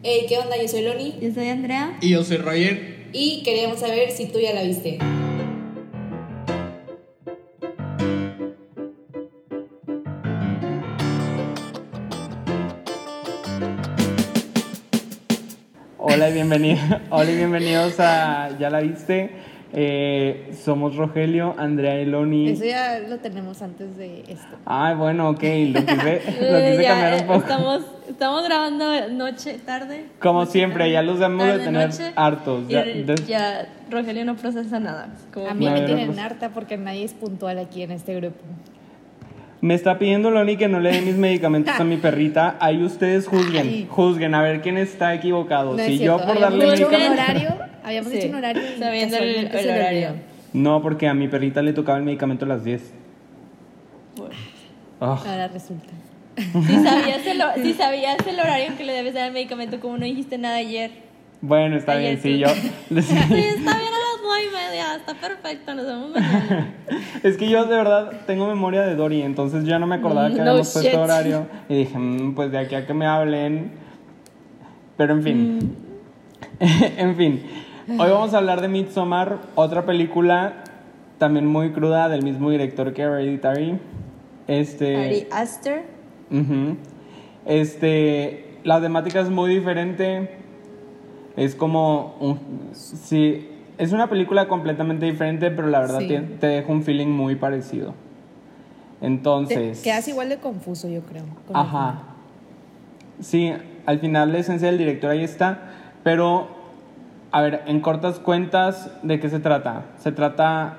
Hey, ¿qué onda? Yo soy Loni Yo soy Andrea. Y yo soy Roger. y queríamos saber si tú ya la viste. Hola y, bienvenido, hola y bienvenidos a Ya la viste. Eh, somos Rogelio, Andrea y Loni. Eso ya lo tenemos antes de esto. Ay, bueno, ok, lo quise, lo quise ya, cambiar un poco. Estamos, estamos grabando noche, tarde. Como siempre, ya los debemos de Tarde, tener noche. hartos. Ya, Rogelio no procesa nada. Como A mí me tienen harta porque nadie es puntual aquí en este grupo. Me está pidiendo Loni que no le dé mis medicamentos a mi perrita. Ahí ustedes juzguen, Ay. juzguen a ver quién está equivocado. No es si yo cierto, por darle habíamos dicho un medicamentos. horario, habíamos Sí, dicho un horario sabiendo el- el se le horario. No, porque a mi perrita le tocaba el medicamento a las 10. Bueno. Ah, Ahora resulta. Si sabías, el, si sabías el horario que le debes dar al medicamento, como no dijiste nada ayer. Bueno, está Ayer bien, sí, tú- yo. Sí, está bien nueve y media, está perfecto, nos vemos mañana. Es que yo de verdad tengo memoria de Dory, entonces ya no me acordaba que No habíamos shit. puesto horario. Y dije, "Mm, pues de aquí a que me hablen. Pero en fin. Mm. en fin. Hoy vamos a hablar de Midsommar, otra película también muy cruda del mismo director que Hereditary. Este. Ari Aster. Ujú. Este, la temática es muy diferente. Es como un, sí, es una película completamente diferente, pero la verdad Sí. te, te deja un feeling muy parecido. Te Entonces, quedas igual de confuso, yo creo. ajá. Sí, al final la esencia del director ahí está, pero a ver, en cortas cuentas, ¿de qué se trata? Se trata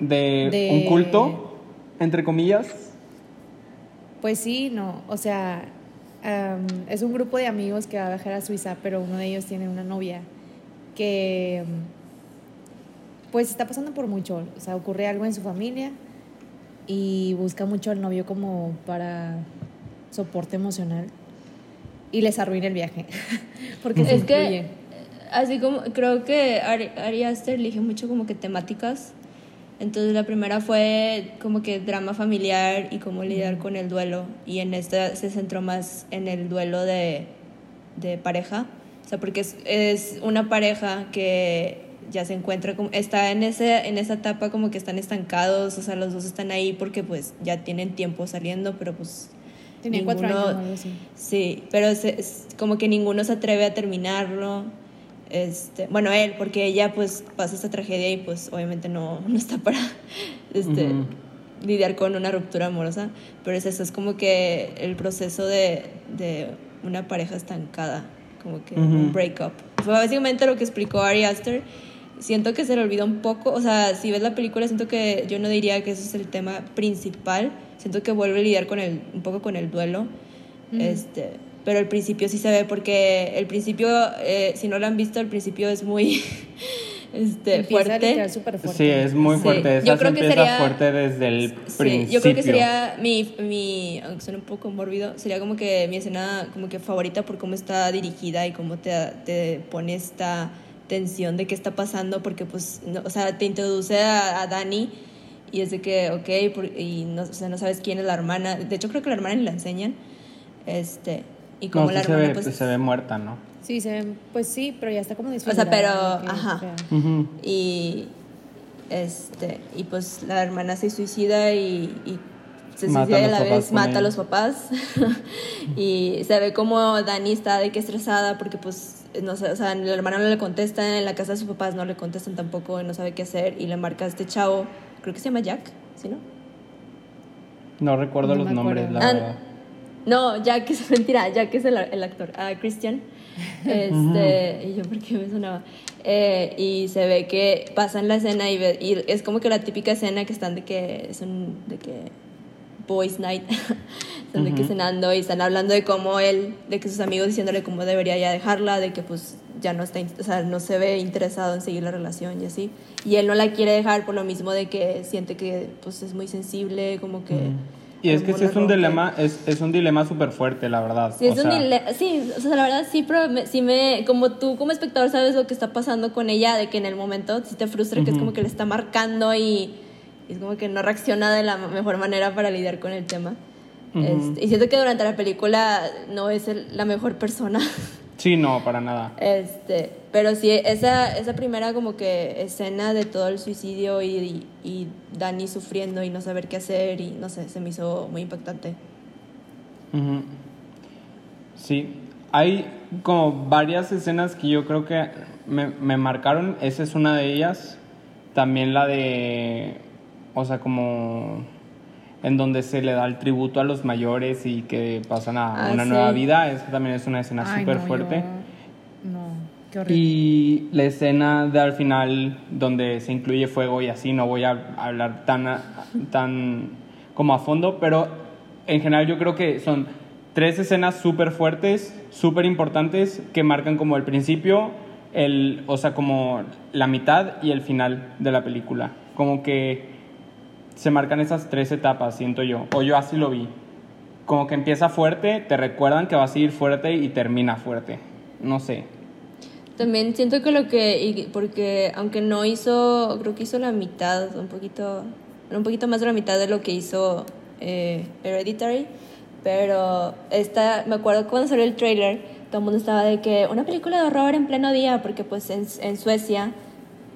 de, De- un culto, entre comillas. Pues sí, no, o sea, am, es un grupo de amigos que va a viajar a Suiza, pero uno de ellos tiene una novia que pues está pasando por mucho, o sea, ocurre algo en su familia y busca mucho al novio como para soporte emocional y les arruina el viaje, porque se Es que, incluye. así como, creo que Ari, Ari Aster elige mucho como que temáticas. Entonces la primera fue como que drama familiar y cómo lidiar con el duelo. Y en esta se centró más en el duelo de, de pareja. O sea, porque es, es una pareja que ya se encuentra como, está en, ese, en esa etapa como que están estancados, o sea, los dos están ahí porque pues ya tienen tiempo saliendo, pero pues... Tenía cuatro ninguno- años o algo así. Sí, pero se- es como que ninguno se atreve a terminarlo. Este, bueno, él, porque ella pues pasa esta tragedia y pues obviamente no, no está para este, Ujú. lidiar con una ruptura amorosa, pero es eso, es como que el proceso de, de una pareja estancada, como que Ujú. un breakup. Fue básicamente lo que explicó Ari Aster. Siento que se le olvida un poco, o sea, si ves la película, siento que yo no diría que ese es el tema principal, siento que vuelve a lidiar con el, un poco con el duelo. Este, pero el principio sí se ve porque el principio, eh, si no lo han visto, el principio es muy este, fuerte. fuerte. Sí, es muy Sí. fuerte. Esa Yo creo que sería- fuerte desde el Sí, principio. yo creo que sería mi, mi, aunque suene un poco mórbido, sería como que mi escena como que favorita por cómo está dirigida y cómo te, te pone esta tensión de qué está pasando, porque pues, no- o sea, te introduce a, a Dani y es de que, ok, por- y no, o sea, no sabes quién es la hermana, de hecho creo que la hermana ni la enseñan, este, y como No, sí la se hermana ve, pues... se ve muerta, ¿no? Sí, se ven- pues sí, pero ya está como sea, disfigurada, pero- que- ajá. fea. Ujú. y este y pues la hermana se suicida y, y se Mata suicida a y a la vez mata a los papás y se ve como Dani está de que estresada porque pues no sé, o sea, la hermana no le contesta, en la casa de sus papás no le contestan tampoco, y no sabe qué hacer y le marca a este chavo, creo que se llama Jack, ¿sí no? No recuerdo No los nombres, la Ah, verdad. No, Jack es mentira, Jack es el, el actor. Ah, Christian. Este, y yo porque me sonaba. Eh, y se ve que pasan la escena y, ve- y es como que la típica escena que están de que es un de que boys night. están de que Ujú. cenando y están hablando de cómo él, de que sus amigos diciéndole cómo debería ya dejarla, de que pues ya no está, o sea, no se ve interesado en seguir la relación y así. Y él no la quiere dejar por lo mismo de que siente que pues es muy sensible, como que Y es que sí es un rompe. dilema, es, es un dilema súper fuerte, la verdad. Sí, es O un sea, dile- sí, o sea, la verdad sí, pero me, sí me, como tú como espectador sabes lo que está pasando con ella, de que en el momento sí te frustra, que es como que le está marcando y es como que no reacciona de la mejor manera para lidiar con el tema. Ujú. Este, y siento que durante la película no es el- la mejor persona Sí, no, para nada. Este, pero sí, esa, esa primera como que escena de todo el suicidio y, y, y Dani sufriendo y no saber qué hacer y no sé, se me hizo muy impactante. Ujú. Sí, hay como varias escenas que yo creo que me, me marcaron. Esa es una de ellas. También la de, o sea, como en donde se le da el tributo a los mayores y que pasan a Ah, una sí. nueva vida. Esa también es una escena súper no, fuerte. yo- No, qué horrible. Y la escena de al final donde se incluye fuego y así, no voy a hablar tan, a- tan como a fondo, pero en general yo creo que son tres escenas súper fuertes, súper importantes, que marcan como el principio, el, o sea, como la mitad y el final de la película. Como que se marcan esas tres etapas, siento yo, o yo así lo vi. Como que empieza fuerte, te recuerdan que va a seguir fuerte y termina fuerte. No sé. También siento que lo que, porque aunque no hizo, creo que hizo la mitad, un poquito, un poquito más de la mitad de lo que hizo eh, Hereditary, pero esta, me acuerdo cuando salió el trailer, todo el mundo estaba de que una película de horror en pleno día, porque pues en Suecia,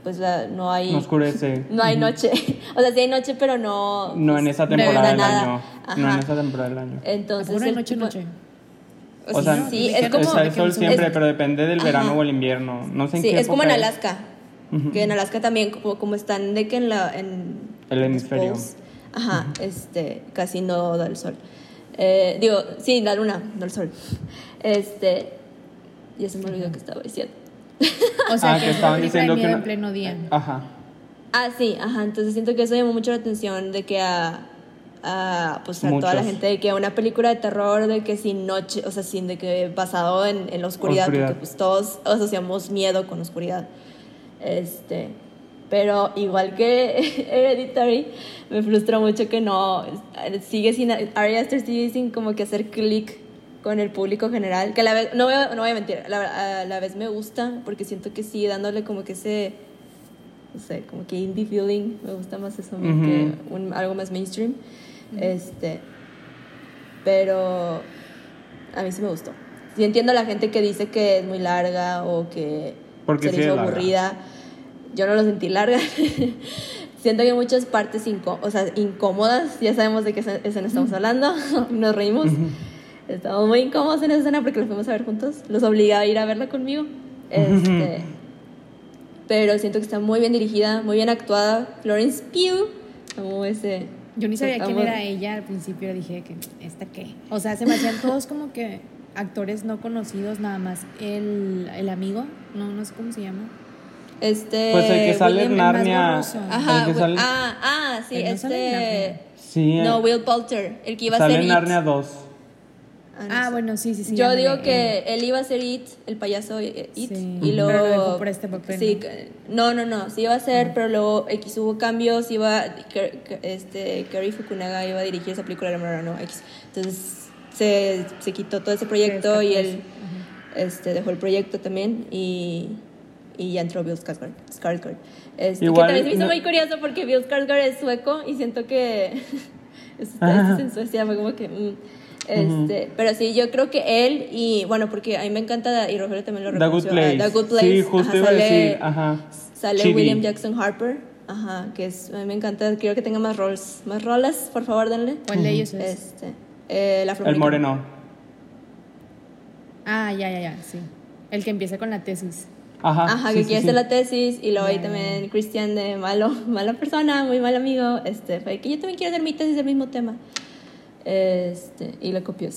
pues la- no hay... No oscurece. No hay noche. O sea, sí hay noche, pero no... No pues, en esa no temporada da del nada. año. No en Ajá. esa temporada del año. Entonces... ¿A poco no hay el noche, tipo- noche? O sea, sí, es es como... está el sol es- siempre, pero depende del Ajá. verano o el invierno. No sé en Sí, qué es como en Alaska. Ujú. Que en Alaska también, como, como están de que en la. En El hemisferio. poles, Ajá, este, casi no da el sol. Eh, digo, sí, la luna, no el sol. Este. Ya se me olvidó que estaba diciendo. O sea, Ah, que, que es estaban diciendo que en pleno día. Ajá. Ah, sí, ajá. Entonces siento que eso llamó mucho la atención de que a. a, pues a toda la gente de que una película de terror de que sin noche, o sea, sin de que basado en, en la oscuridad, Oscuridad. porque pues todos asociamos miedo con oscuridad. Este, pero igual que Hereditary, me frustra mucho que no sigue sin Ari Aster sigue sin como que hacer clic con el público general, que a la vez no voy a, no voy a mentir, a la, a la vez me gusta porque siento que sigue dándole como que ese no sé, como que indie feeling, me gusta más eso mí Ujú. que un- algo más mainstream. Este, pero a mí sí me gustó. Sí entiendo a la gente que dice que es muy larga o que Porque se sí le hizo larga. aburrida. Yo no lo sentí larga. Siento que hay muchas partes incó- o sea, incómodas, ya sabemos de qué escena estamos hablando, nos reímos. Estamos muy incómodos en esa escena porque la fuimos a ver juntos. Los obligué a ir a verla conmigo. Este, pero siento que está muy bien dirigida, muy bien actuada. Florence Pugh, como ese. Yo ni sabía quién era ella al principio, dije que esta qué. O sea, se me hacían todos como que actores no conocidos, nada más el, el amigo, no, no sé cómo se llama. Este. Pues el que sale en Narnia. Ajá, el que sale, ah, ah, sí, no sale en este. Narnia. sí, No, eh, Will Poulter, el que iba a sale ser en It. Narnia 2. Ah, no Ah, sé. bueno, sí, sí, sí. Yo digo que eh, él iba a ser It, el payaso eh, It, Sí, y luego... pero lo dejó por este papel, Sí, ¿no? no, no, no, sí iba a ser, pero luego X hubo cambios, iba, este, Kerry Fukunaga iba a dirigir esa película, la verdad no, X. Entonces se, se quitó todo ese proyecto y él este, dejó el proyecto también y, y ya entró Bill Skarsgård. Skarsgård. Este, Igual, que también se me hizo no- muy curioso porque Bill Skarsgård es sueco y siento que está en Suecia, fue como que... mm. Este, Pero sí, yo creo que él y bueno, porque a mí me encanta, y Rogelio también lo The Good reconoció, Place. ah, The Good Place. Sí, justo ajá, iba a sale, decir, ajá. Sale Chidi. William Jackson Harper, ajá, que es, a mí me encanta, quiero que tenga más roles, más roles, por favor, denle. ¿Cuál de ellos es? Este, eh, el moreno. Ah, ya, ya, ya, sí. El que empieza con la tesis. Ajá. Ajá, sí, que sí, quiere sí. hacer la tesis y luego ahí también Christian de malo, mala persona, muy mal amigo, este, fue que yo también quiero hacer mi tesis del mismo tema. Este, y lo copió.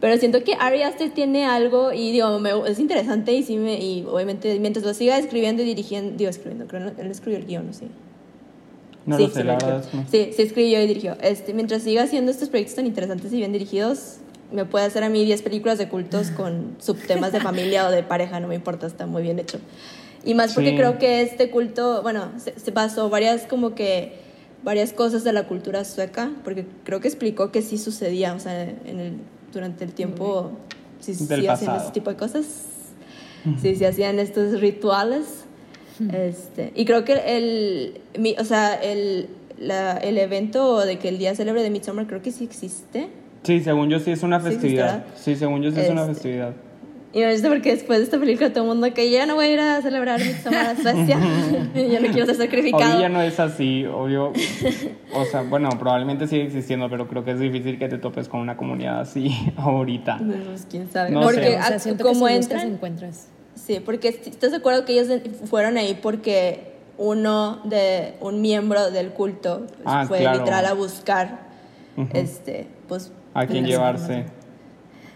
Pero siento que Ari Aster tiene algo y digo, me- es interesante y sí me, y obviamente mientras lo siga escribiendo y dirigiendo, digo escribiendo, creo que él escribió el guion, ¿no? Sí. No sí, lo sé, sí, la verdad es que no. Sí, sí escribió y dirigió. Este, mientras siga haciendo estos proyectos tan interesantes y bien dirigidos, me puede hacer a mí 10 películas de cultos con subtemas de familia o de pareja, no me importa, está muy bien hecho. Y más porque Sí. creo que este culto, bueno, se, se basó varias como que varias cosas de la cultura sueca, porque creo que explicó que sí sucedía, o sea, en el, durante el tiempo sí, sí hacían pasado. ese tipo de cosas, sí se hacían estos rituales. Este, y creo que el, mi- o sea, el, la- el evento de que el día célebre de Midsommar creo que sí existe. Sí, según yo sí es una Sí, festividad. Sí, según yo sí es una Este. festividad. Y me gusta porque después de esta película todo el mundo que ya no voy a ir a celebrar mi Semana Suecia, ya no quiero ser sacrificado. Obvio ya no es así, obvio. O sea, bueno, probablemente sigue existiendo, pero creo que es difícil que te topes con una comunidad así ahorita. Pues quién sabe. No porque sé. O sea, siento como que si buscas, entran, encuentras. Sí, porque estás de acuerdo que ellos fueron ahí porque uno de un miembro del culto pues, Ah, fue claro. literal a buscar este pues A quién las- llevarse.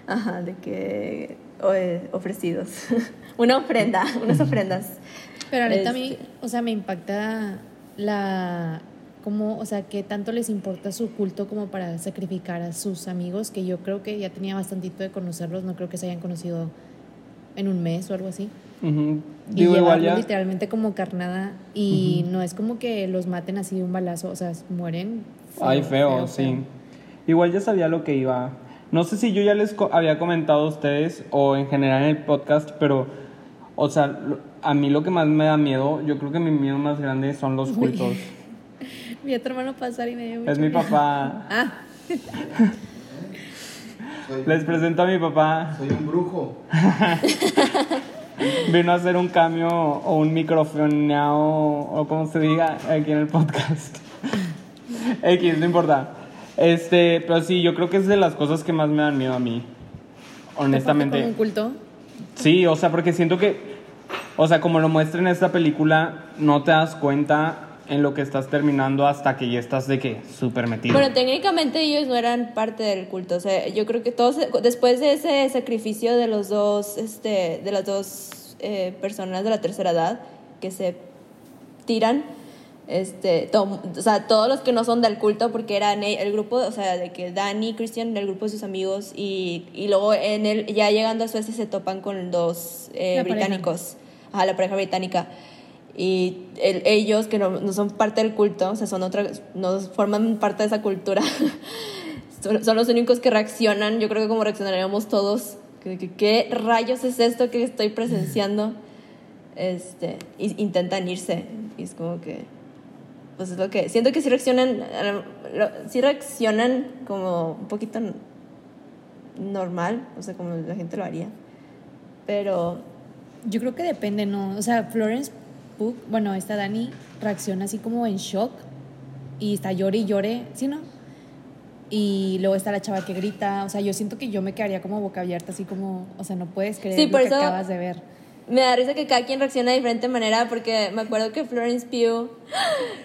Ajá, de que ofrecidos. Una ofrenda, unas ofrendas. Pero ahorita a mí, Este. o sea, me impacta la como, o sea, que tanto les importa su culto como para sacrificar a sus amigos, que yo creo que ya tenía bastantito de conocerlos, no creo que se hayan conocido en un mes o algo así. Ujú. Y Digo, igual llevarlos ya. literalmente como carnada y no es como que los maten así de un balazo, o sea, mueren. Ay, feo, sí. Igual ya sabía lo que iba. No sé si yo ya les co- había comentado a ustedes o en general en el podcast, pero, o sea, lo- a mí lo que más me da miedo, yo creo que mi miedo más grande son los cultos. Vi a tu hermano pasar y me dio Es mi miedo. papá. Ah, Les presento a mi papá. soy un brujo. Vino a hacer un cambio o un microfoneado o como se diga aquí en el podcast. X, no importa. Este, pero sí, yo creo que es de las cosas que más me dan miedo a mí. ¿te Honestamente. un culto. Sí, o sea, porque siento que, o sea, como lo muestra en esta película, no te das cuenta en lo que estás terminando hasta que ya estás de que súper metido. Bueno, técnicamente ellos no eran parte del culto. O sea, yo creo que todos, después de ese sacrificio de los dos, este, de las dos eh, personas de la tercera edad que se tiran, este, to- o sea, todos los que no son del culto, porque eran el grupo, o sea, de que Dani, Christian, el grupo de sus amigos, y, y luego en el, ya llegando a Suecia se topan con dos eh, pareja. británicos, ajá, la pareja británica. Y el- ellos, que no, no son parte del culto, o sea, son otra, no forman parte de esa cultura, son, son los únicos que reaccionan. Yo creo que como reaccionaríamos todos, que, que- ¿qué rayos es esto que estoy presenciando? Este, y intentan irse. Y es como que, pues es lo que, siento que sí reaccionan, sí reaccionan como un poquito normal, o sea, como la gente lo haría. Pero Yo creo que depende, ¿no? O sea, Florence Pugh, bueno, esta Dani reacciona así como en shock y está llore y llore, ¿sí, no? Y luego está la chava que grita, o sea, yo siento que yo me quedaría como boca abierta, así como, o sea, no puedes creer Sí, lo que eso- acabas de ver. Me da risa que cada quien reacciona de diferente manera porque me acuerdo que Florence Pugh,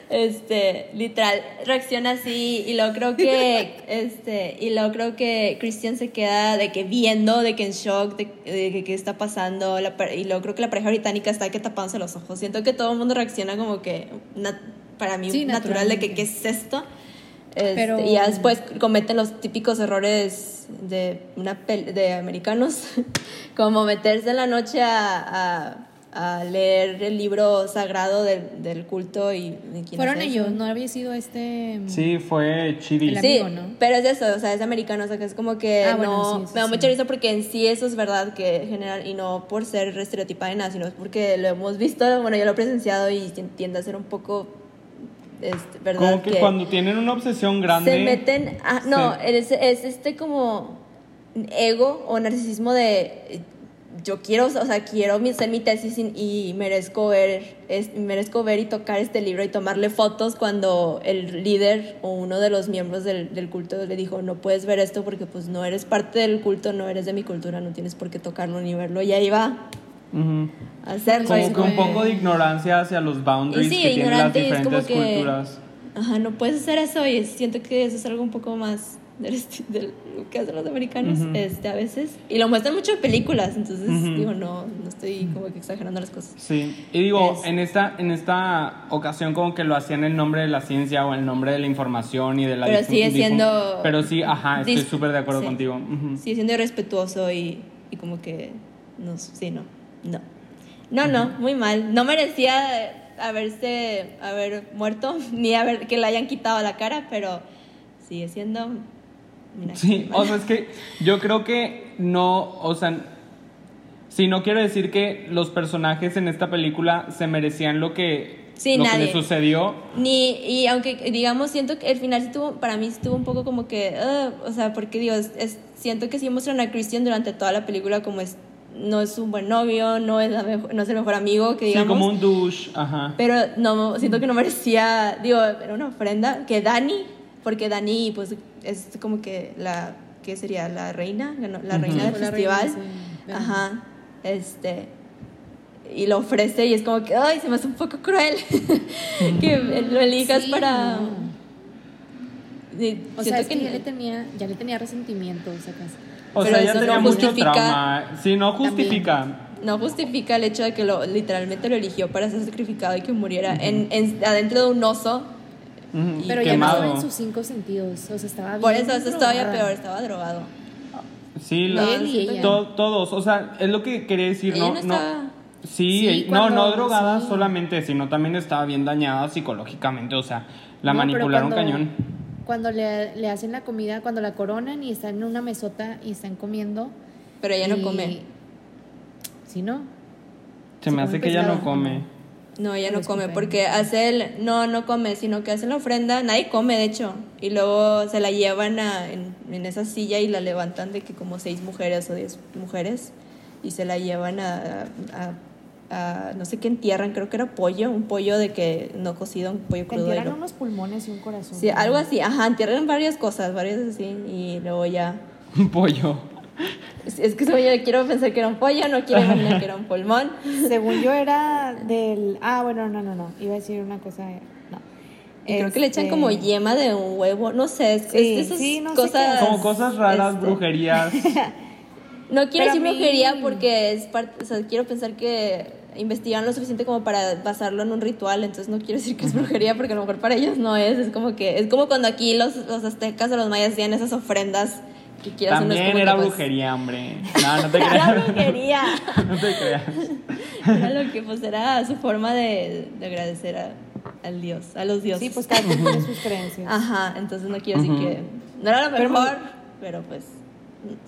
este, literal, reacciona así y luego creo que, este, y luego creo que Christian se queda de que viendo, de que en shock, de, de que qué está pasando, la y luego creo que la pareja británica está que tapándose los ojos. Siento que todo el mundo reacciona como que, nat- para mí, Sí, natural de que qué es esto. Este, Pero- y ya después cometen los típicos errores de, una de americanos, como meterse en la noche a, a- a leer el libro sagrado del, del culto y de quién Fueron es ellos, no había sido este... Sí, fue Chidi. El Sí, ¿no? pero es eso, o sea, es americano, o sea, que es como que Ah, bueno, no, sí, sí, me da sí. mucha risa porque en sí eso es verdad que general, y no por ser estereotipada ni nada, sino porque lo hemos visto, bueno, yo lo he presenciado y tiende a ser un poco, este, verdad Como que, cuando tienen una obsesión grande. se meten ah, no se- es, es este como ego o narcisismo de yo quiero o sea quiero hacer mi tesis y, y merezco ver es, merezco ver y tocar este libro y tomarle fotos cuando el líder o uno de los miembros del, del culto le dijo no puedes ver esto porque pues no eres parte del culto no eres de mi cultura no tienes por qué tocarlo ni verlo y ahí va Hacerlo Como que un poco de ignorancia hacia los boundaries sí, que tienen las diferentes que- culturas. Ajá, no puedes hacer eso y siento que eso es algo un poco más de lo que hacen los americanos este, a veces. Y lo muestran mucho en películas, entonces digo, no, no estoy como que exagerando las cosas. Sí, y digo, Es- en, esta, en esta ocasión como que lo hacían en nombre de la ciencia o en nombre de la información y de la Pero sigue siendo- Pero sí, ajá, estoy súper de acuerdo sí. contigo. Ujú. Sigue siendo irrespetuoso y, y como que, no, sí, no, no. No, no, muy mal. No merecía haberse, haber muerto, ni haber, que le hayan quitado la cara, pero sigue siendo... mira, Sí, o sea, es que yo creo que no, o sea, sí, no quiero decir que los personajes en esta película se merecían lo que, Sí, lo que nadie. les sucedió. Ni, y aunque digamos, siento que el final sí tuvo, para mí estuvo un poco como que, o sea, porque digo, es, es- siento que sí muestran a Christian durante toda la película como es no es un buen novio, no es, la mejor- no es el mejor amigo que Sí, digamos. como un douche, ajá. Pero no, siento que no merecía, digo, era una ofrenda. Que Dani, porque Dani, pues, es como que la, ¿qué sería? La reina, la reina del la festival. reina, sí. Ajá, este. Y lo ofrece y es como que, ay, se me hace un poco cruel que lo elijas Sí, para. no. O siento sea, es que, que ya le tenía, ya le tenía resentimiento esa casa. O Pero sea, ya eso tenía no mucho justifica- trauma. Sí, no justifica. no justifica el hecho de que lo literalmente lo eligió para ser sacrificado y que muriera en, en- adentro de un oso. Pero ya no quemado. estaba en sus cinco sentidos. O sea, estaba Por bien eso eso estaba ya peor, estaba drogado. Sí, la- Él y ella. to- todos. O sea, es lo que quería decir. Ella no, no Sí, Sí, ella- no, cuando- no drogada sí. solamente, sino también estaba bien dañada psicológicamente. O sea, la No, manipularon cuando- cañón. Cuando le, le hacen la comida, cuando la coronan y están en una mesota y están comiendo. Pero ella no come. Sí, ¿no? Se se me hace que ella no come. No, ella no Pues, come porque hace el no no come, sino que hace la ofrenda, nadie come de hecho, y luego se la llevan a, en, en esa silla y la levantan de que como seis mujeres o diez mujeres y se la llevan a, a- a- no sé qué entierran, creo que era pollo, un pollo de que no cocido, un pollo crudo. entierran unos pulmones y un corazón. Sí, algo así, ajá, entierran varias cosas, varias así y luego ya Un pollo. es, es que eso yo quiero pensar que era un pollo, no quiero imaginar que era un pulmón. Según yo era del... Ah, bueno, no, no, no. Iba a decir una cosa... No. Y creo que le echan Este, como yema de un huevo, no sé, es, Sí, es esas sí, no sé cosas. Como cosas raras, este, brujerías. No quiero Pero decir mí- brujería porque es parte, o sea, quiero pensar que investigan lo suficiente como para basarlo en un ritual, entonces no quiero decir que es brujería porque a lo mejor para ellos no es, es como que es como cuando aquí los, los aztecas o los mayas hacían esas ofrendas que quieras no es También como era que, pues, brujería, hombre. No, no te Era creas. brujería. no te creas. Era lo que pues era su forma de, de agradecer a- al dios, a los dioses. Sí, pues cada quien tiene sus creencias. Ajá, entonces no quiero decir que no era lo Pero mejor, pero pues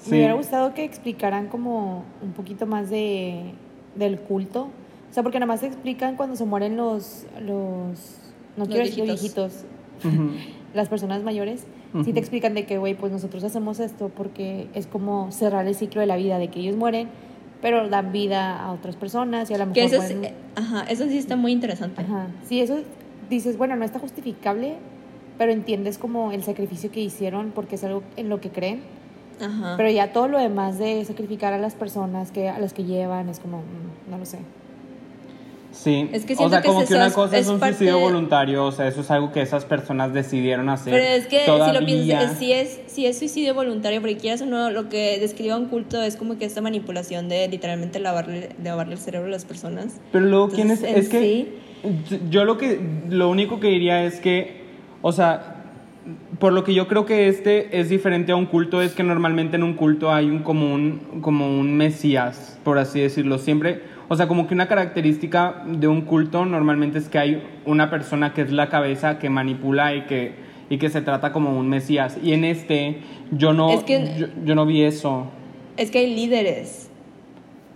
Sí. Me hubiera gustado que explicaran como un poquito más de, del culto. O sea, porque nada más explican cuando se mueren los, los no Los quiero decir viejitos. viejitos, Ujú. las personas mayores, sí Ujú. te explican de que, güey, pues nosotros hacemos esto porque es como cerrar el ciclo de la vida, de que ellos mueren, pero dan vida a otras personas y a lo que mejor... eso, es- pueden- eh, ajá, eso sí está muy interesante. Ajá. Sí, eso dices, bueno, no está justificable, pero entiendes como el sacrificio que hicieron porque es algo en lo que creen. Ajá. Pero ya todo lo demás de sacrificar a las personas que a las que llevan es como, mm, no lo sé. Sí. Es que o siento sea, que como es que una cosa es, es un parte suicidio de- voluntario, o sea, eso es algo que esas personas decidieron hacer. Pero es que todavía. si lo piensas, si es, si es suicidio voluntario, porque quieras o no, lo que describe un culto es como que esta manipulación de literalmente lavarle, lavarle el cerebro a las personas. Pero luego, ¿quién es? Es que yo lo que, lo único que diría es que, o sea, por lo que yo creo que este es diferente a un culto, es que normalmente en un culto hay un como un, como un mesías, por así decirlo. Siempre, o sea, como que una característica de un culto normalmente es que hay una persona que es la cabeza que manipula y que, y que se trata como un mesías. Y en este, yo no, Es que- yo, yo no vi eso. Es que hay líderes,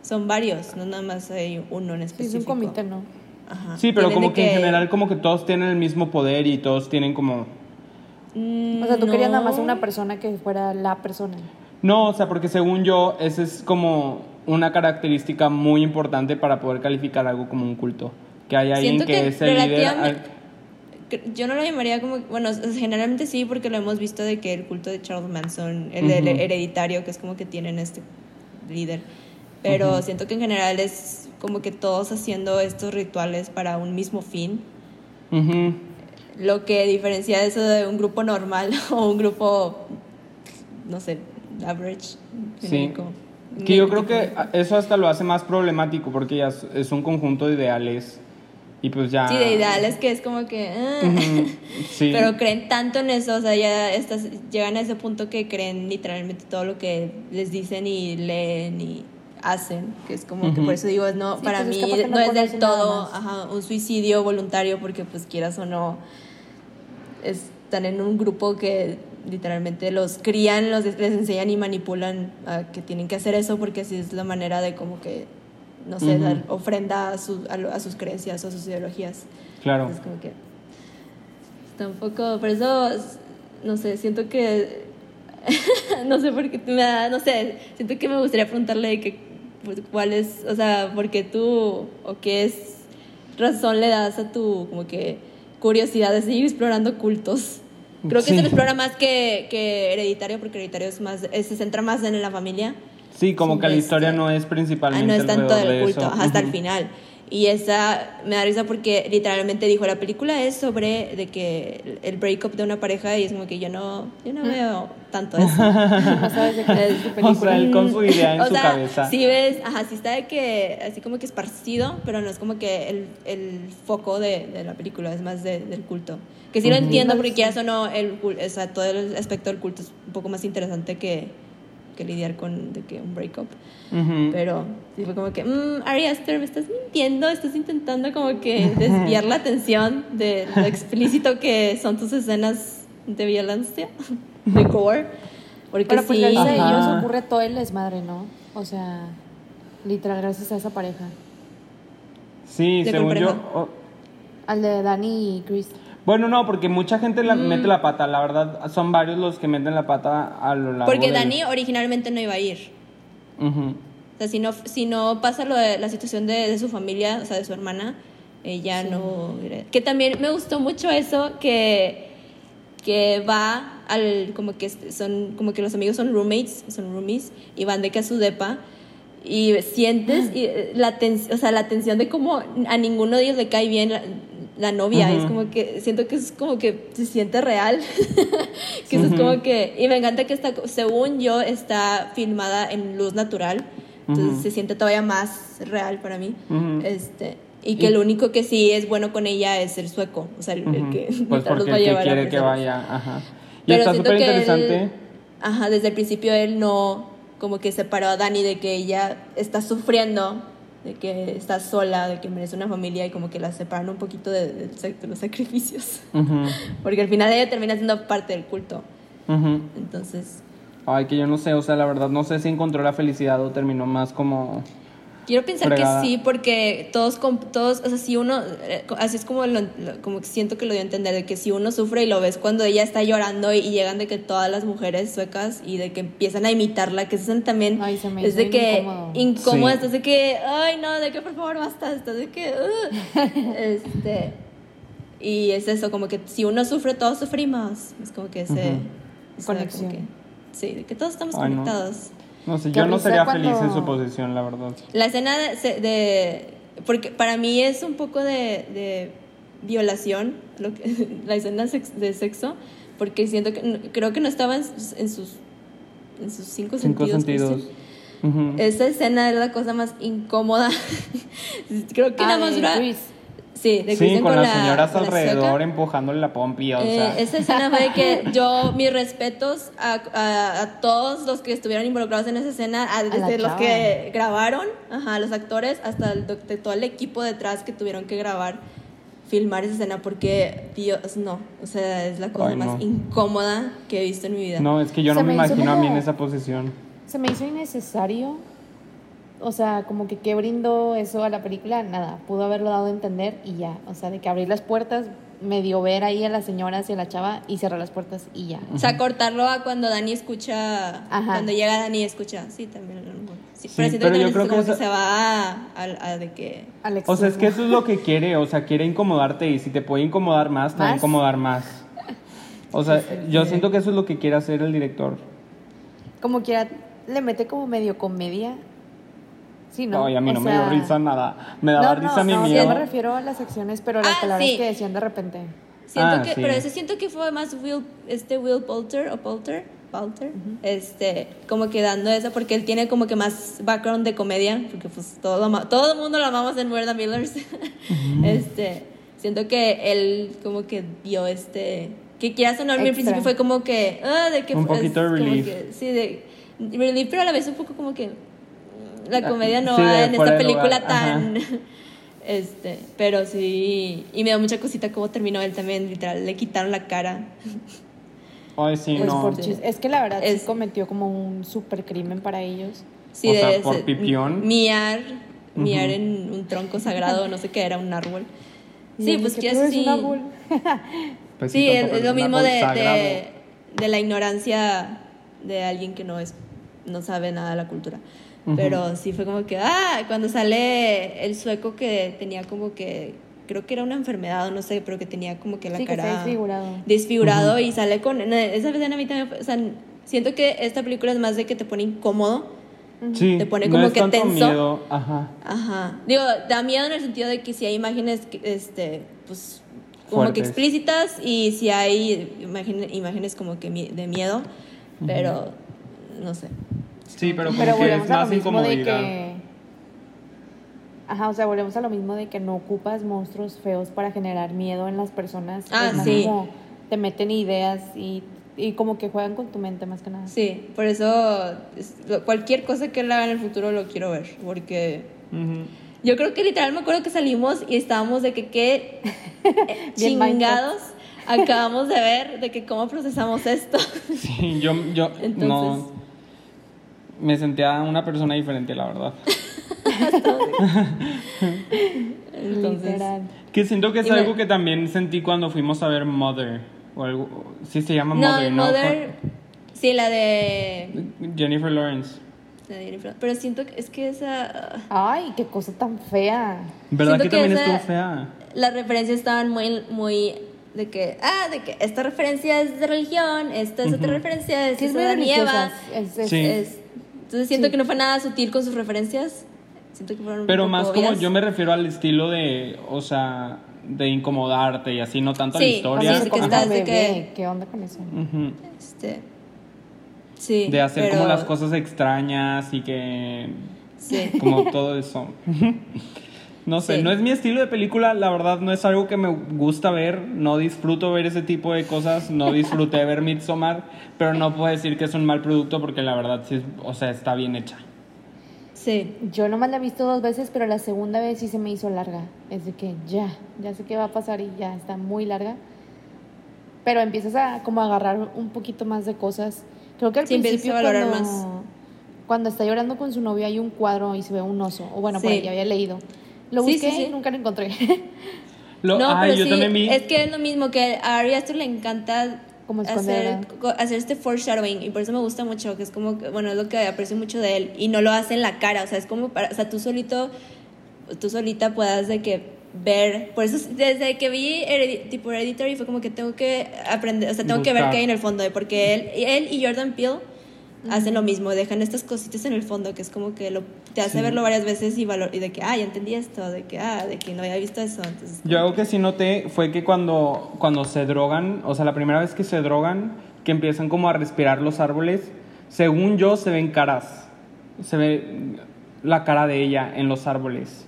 son varios, no nada más hay uno en Sí, específico. es un comité, ¿no? Ajá. Sí, pero Tienen como que en general como que todos tienen el mismo poder y todos tienen como... Mm, O sea, tú querías nada más no. una persona que fuera la persona. No, o sea, porque según yo, esa es como una característica muy importante para poder calificar algo como un culto. Que hay alguien Siento que, que es el líder. Cre- Yo no lo llamaría como, bueno, generalmente sí, porque lo hemos visto de que el culto de Charles Manson, el, del Ujú. hereditario, que es como que tienen este líder. Pero Ujú. siento que en general es como que todos haciendo estos rituales para un mismo fin. Ujú. Lo que diferencia eso de un grupo normal o un grupo, no sé, average. Sí. Que yo creo que eso hasta lo hace más problemático porque ya es, un conjunto de ideales y pues ya... Sí, de ideales que es como que... ah. Sí. Pero creen tanto en eso, o sea, ya estás, llegan a ese punto que creen literalmente todo lo que les dicen y leen y hacen, que es como que Ujú. por eso digo, no, Sí, para pues es mí que no no, es del todo ajá, un suicidio voluntario porque pues quieras o no, están en un grupo que literalmente los crían, los les enseñan y manipulan a que tienen que hacer eso porque así es la manera de como que, no sé, Ujú. dar ofrenda a, su- a, a sus creencias o a sus ideologías. Claro. Es como que está un poco, por eso, no sé, siento que, no sé por qué, me da- no sé, siento que me gustaría preguntarle de que, cuál es, o sea, por qué tú, o qué es razón le das a tu, como que, curiosidad de seguir explorando cultos. Creo que Sí. se lo explora más que, que Hereditario, porque Hereditario es más, se centra más en la familia. Sí, como que la Este, historia no es Ah, principalmente no es tanto del de culto, eso. ajá, hasta el final. Y esa me da risa porque literalmente dijo, la película es sobre de que el breakup de una pareja y es como que yo no, yo no veo tanto eso. No sabes de qué es tu O sea, él con su idea en O su sea, cabeza. Sí ves, ajá, sí está de que, así como que esparcido, pero no es como que el, el foco de, de la película, es más de- del culto. Que sí lo entiendo porque quieras o no, el, o sea, todo el aspecto del culto es un poco más interesante que, que lidiar con de que un breakup. Ujú. Pero sí fue como que, mmm, Ari Aster, me estás mintiendo, estás intentando como que desviar la atención de lo explícito que son tus escenas de violencia, de gore. Porque Pero pues sí, gracias a ellos ocurre todo el desmadre, ¿no? O sea, literal, gracias a esa pareja. Sí, ¿De cuál según yo. oh, Al de Dani y Chris. Bueno, no, porque mucha gente la- Mm. mete la pata. La verdad, son varios los que meten la pata a lo largo porque Dani originalmente no iba a ir. Ujú. O sea, si no, si no pasa lo de la situación de, de su familia, o sea, de su hermana, ella no... iría. Que también me gustó mucho eso, que, que va al... Como que son como que los amigos son roommates, son roomies, y van de que a su depa, y sientes y, eh, la, tens- o sea, la tensión de cómo a ninguno de ellos le cae bien la, novia. y Es Ujú. como que siento que es como que se siente real. que eso es Ujú. como que... Y me encanta que está, según yo, está filmada en luz natural. Entonces Ujú. se siente todavía más real para mí. Este, y que Y- lo único que sí es bueno con ella es el sueco. O sea, el, el Ujú. que Pues porque va a el que llevar a quiere que vaya. Ajá. Y Pero está súper interesante. él- ajá, desde el principio él no como que separó a Dani de que ella está sufriendo, de que está sola, de que merece una familia y como que la separan un poquito de, de- de los sacrificios. Porque al final ella termina siendo parte del culto. Entonces, Ay, que yo no sé, o sea, la verdad no sé si encontró la felicidad o terminó más como... Quiero pensar Fregada. que sí, porque todos, todos, o sea, si uno, eh, así es como, lo, como que siento que lo dio a entender, de que si uno sufre y lo ves cuando ella está llorando y, y llegan de que todas las mujeres suecas y de que empiezan a imitarla, que eso también Ay, se me es hizo de que incómodo. incómodo, Sí. estás de que, ay no, de que por favor basta, estás de que, "Ugh". este, y es eso, como que si uno sufre, todos sufrimos, es como que ese, Ujú. esa como Conexión. que- sí, de que todos estamos Ay, conectados. No sé, Qué yo no sería cuando- feliz en su posición, la verdad. La escena de, se- de- porque para mí es un poco de, de violación, lo que, la escena sex- de sexo, porque siento que no- creo que no estaba en sus, en sus, en sus cinco, Cinco sentidos. sentidos. Cristian. Ujú. Esa escena es la cosa más incómoda. creo que Ah, nada más de dura. Chris. Sí, de Sí, Kristen con, las la- señoras con la alrededor sueca. empujándole la pompi, o Eh, sea... esa escena fue de que yo, mis respetos a, a- a todos los que estuvieron involucrados en esa escena, a- la desde los chava. que grabaron, ajá, los actores, hasta el, de todo el equipo detrás que tuvieron que grabar, filmar esa escena, porque, Dios, no, o sea, es la cosa Ay, más no. incómoda que he visto en mi vida. No, es que yo Se no me me imagino a mí en esa posición. Se me hizo innecesario. O sea, como que qué brindó eso a la película, nada, pudo haberlo dado a entender y ya. O sea, de que abrir las puertas, medio ver ahí a las señoras y a la chava y cerrar las puertas y ya. O sea, cortarlo a cuando Dani escucha, Ajá. cuando llega Dani y escucha, sí, también a lo mejor. Sí, Sí, pero yo creo que se va a, a- a de que... Al O sea, es que eso es lo que quiere, o sea, quiere incomodarte y si te puede incomodar más, te va a incomodar más. O sea, yo siento que eso es lo que quiere hacer el director. Como quiera, le mete como medio comedia. Sí, ¿no? Ay, a mí O no me sea, dio risa nada. Me daba no, risa no, mi no, miedo. yo me refiero a las acciones, pero las Ah, palabras sí. que decían de repente. Siento Ah, que, sí. pero ese siento que fue más Will, este Will Poulter o Poulter, Poulter, este, como que dando eso, porque él tiene como que más background de comedia, porque pues todo, lo todo el mundo lo amamos en Weird Millers. este, siento que él como que dio este, que quieras o no, al principio fue como que, ah, de que Un poquito de como relief. que- sí, de relief, pero a la vez un poco como que la Ah, comedia no sí, de va en esta de película lugar, tan este, pero sí, y me da mucha cosita cómo terminó él también, literal, le quitaron la cara. Ay, sí, Pues no. por chis- Es que la verdad Es- sí cometió como un super crimen para ellos. Sí, O sea, debe por pipión. Miar, miar en un tronco sagrado, no sé qué era, un árbol. Sí, pues de que "Pero sí. es un árbol". Pues Sí, es, lo mismo de, de, de la ignorancia de alguien que no es no sabe nada de la cultura. Pero sí fue como que, ah, cuando sale el sueco que tenía como que, creo que era una enfermedad o no sé, pero que tenía como que la Sí, que cara está desfigurado. desfigurado y sale con, no, esa escena a mí también, fue- o sea, siento que esta película es más de que te pone incómodo. Sí, Te pone no como es que tanto tenso. miedo, ajá. Ajá. Digo, da miedo en el sentido de que si hay imágenes, que, este, pues, como que explícitas y si hay imágenes, imágenes como que de miedo, pero no sé. Sí, pero como Pero que volvemos es a lo más mismo de incomodidad. que. Ajá, o sea, volvemos a lo mismo de que no ocupas monstruos feos para generar miedo en las personas. Ah, Es más sí. como te meten ideas y, y como que juegan con tu mente más que nada. Sí, por eso cualquier cosa que él haga en el futuro lo quiero ver, porque yo creo que literal me acuerdo que salimos y estábamos de que qué chingados acabamos de ver, de que cómo procesamos esto. Sí, yo, yo Entonces- no me sentía una persona diferente, la verdad. Entonces, Literal. Que siento que es Y me- algo que también sentí cuando fuimos a ver Mother. O algo, sí se llama no, Mother, ¿no? Mother, sí, la de Jennifer Lawrence. La de Jennifer- Pero siento que es que esa. Ay, qué cosa tan fea. ¿Verdad Siento que, que también esa- estuvo fea? Las referencias estaban muy. muy de que, ah, de que esta referencia es de religión, esta es otra referencia, es Sí, es muy. Es, es- Sí. Es- entonces siento Sí. que no fue nada sutil con sus referencias. Siento que fueron un Pero poco más como obvias. yo me refiero al estilo de, o sea, de incomodarte y así, no tanto a Sí, la Cuando historia. sí, que estás de que- ¿Qué onda con eso? Ujú. Este, sí. De hacer pero- como las cosas extrañas y que Sí. como todo eso. No sé, Sí. no es mi estilo de película, la verdad no es algo que me gusta ver, no disfruto ver ese tipo de cosas, no disfruté ver Midsommar, pero no puedo decir que es un mal producto porque la verdad sí, o sea, está bien hecha. Sí. Yo nomás la he visto dos veces, pero la segunda vez sí se me hizo larga. Es de que ya, ya sé qué va a pasar y ya está muy larga. Pero empiezas a como a agarrar un poquito más de cosas. Creo que al Sí, principio a valorar cuando, más. cuando está llorando con su novio hay un cuadro y se ve un oso. O bueno, por Sí. ahí ya había leído. Lo busqué sí, nunca lo encontré. Lo, no, pero yo sí, también vi. es que es lo mismo que a Ari Aster le encanta Como hacer, hacer este foreshadowing y por eso me gusta mucho, que es como, que, bueno, es lo que aprecio mucho de él y no lo hace en la cara, o sea, es como para, o sea, tú solito, tú solita puedas de que ver, por eso desde que vi Heredi- tipo Hereditary fue como que tengo que aprender, o sea, tengo que ver qué hay en el fondo, porque él, él y Jordan Peele hacen lo mismo, dejan estas cositas en el fondo que es como que lo, te hace Sí. verlo varias veces y, valor, y de que, ah, ya entendí esto, de que, ah, de que no había visto eso, entonces... Yo algo que sí noté fue que cuando, cuando se drogan, o sea, la primera vez que se drogan, que empiezan como a respirar los árboles, según yo se ven caras. Se ve la cara de ella en los árboles.